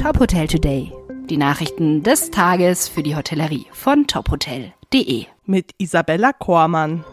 Top Hotel Today. Die Nachrichten des Tages für die Hotellerie von tophotel.de. Mit Isabella Kormann.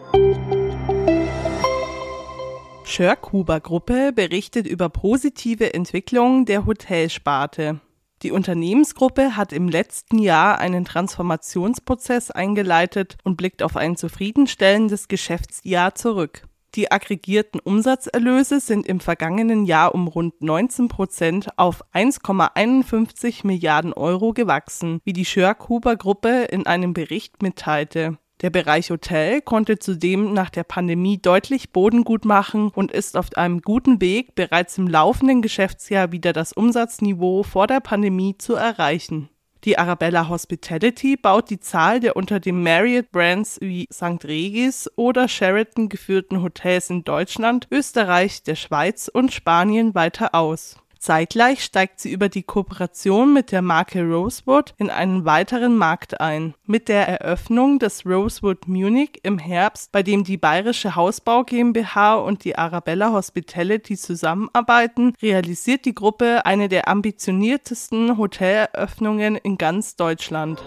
Schörk-Huber Gruppe berichtet über positive Entwicklung der Hotelsparte. Die Unternehmensgruppe hat im letzten Jahr einen Transformationsprozess eingeleitet und blickt auf ein zufriedenstellendes Geschäftsjahr zurück. Die aggregierten Umsatzerlöse sind im vergangenen Jahr um rund 19 Prozent auf 1,51 Milliarden Euro gewachsen, wie die Schörk-Huber Gruppe in einem Bericht mitteilte. Der Bereich Hotel konnte zudem nach der Pandemie deutlich Boden gut machen und ist auf einem guten Weg, bereits im laufenden Geschäftsjahr wieder das Umsatzniveau vor der Pandemie zu erreichen. Die Arabella Hospitality baut die Zahl der unter dem Marriott Brands wie St. Regis oder Sheraton geführten Hotels in Deutschland, Österreich, der Schweiz und Spanien weiter aus. Zeitgleich steigt sie über die Kooperation mit der Marke Rosewood in einen weiteren Markt ein. Mit der Eröffnung des Rosewood Munich im Herbst, bei dem die Bayerische Hausbau GmbH und die Arabella Hospitality zusammenarbeiten, realisiert die Gruppe eine der ambitioniertesten Hoteleröffnungen in ganz Deutschland.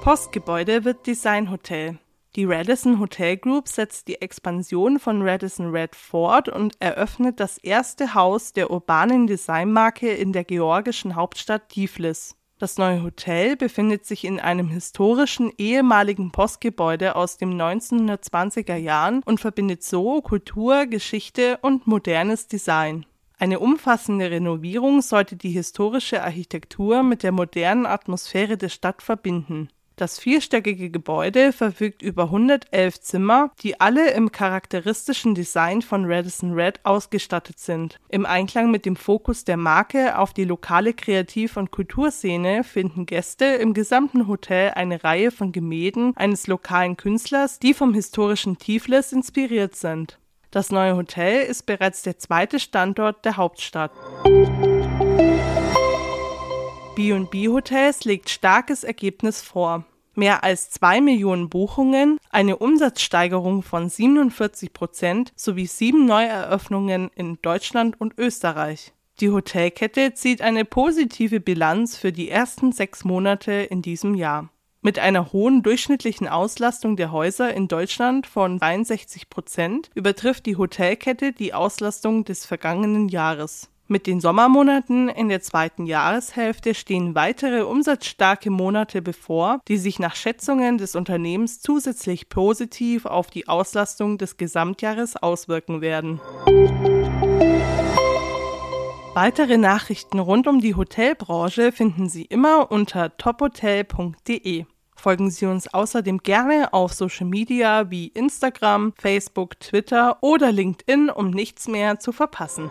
Postgebäude wird Designhotel. Die Radisson Hotel Group setzt die Expansion von Radisson Red fort und eröffnet das erste Haus der urbanen Designmarke in der georgischen Hauptstadt Tiflis. Das neue Hotel befindet sich in einem historischen ehemaligen Postgebäude aus den 1920er Jahren und verbindet so Kultur, Geschichte und modernes Design. Eine umfassende Renovierung sollte die historische Architektur mit der modernen Atmosphäre der Stadt verbinden. Das vierstöckige Gebäude verfügt über 111 Zimmer, die alle im charakteristischen Design von Radisson Red ausgestattet sind. Im Einklang mit dem Fokus der Marke auf die lokale Kreativ- und Kulturszene finden Gäste im gesamten Hotel eine Reihe von Gemälden eines lokalen Künstlers, die vom historischen Tiflis inspiriert sind. Das neue Hotel ist bereits der zweite Standort der Hauptstadt. B&B Hotels legt starkes Ergebnis vor mehr als zwei Millionen Buchungen, eine Umsatzsteigerung von 47 Prozent sowie sieben Neueröffnungen in Deutschland und Österreich. Die Hotelkette zieht eine positive Bilanz für die ersten sechs Monate in diesem Jahr. Mit einer hohen durchschnittlichen Auslastung der Häuser in Deutschland von 63 Prozent übertrifft die Hotelkette die Auslastung des vergangenen Jahres. Mit den Sommermonaten in der zweiten Jahreshälfte stehen weitere umsatzstarke Monate bevor, die sich nach Schätzungen des Unternehmens zusätzlich positiv auf die Auslastung des Gesamtjahres auswirken werden. Weitere Nachrichten rund um die Hotelbranche finden Sie immer unter tophotel.de. Folgen Sie uns außerdem gerne auf Social Media wie Instagram, Facebook, Twitter oder LinkedIn, um nichts mehr zu verpassen.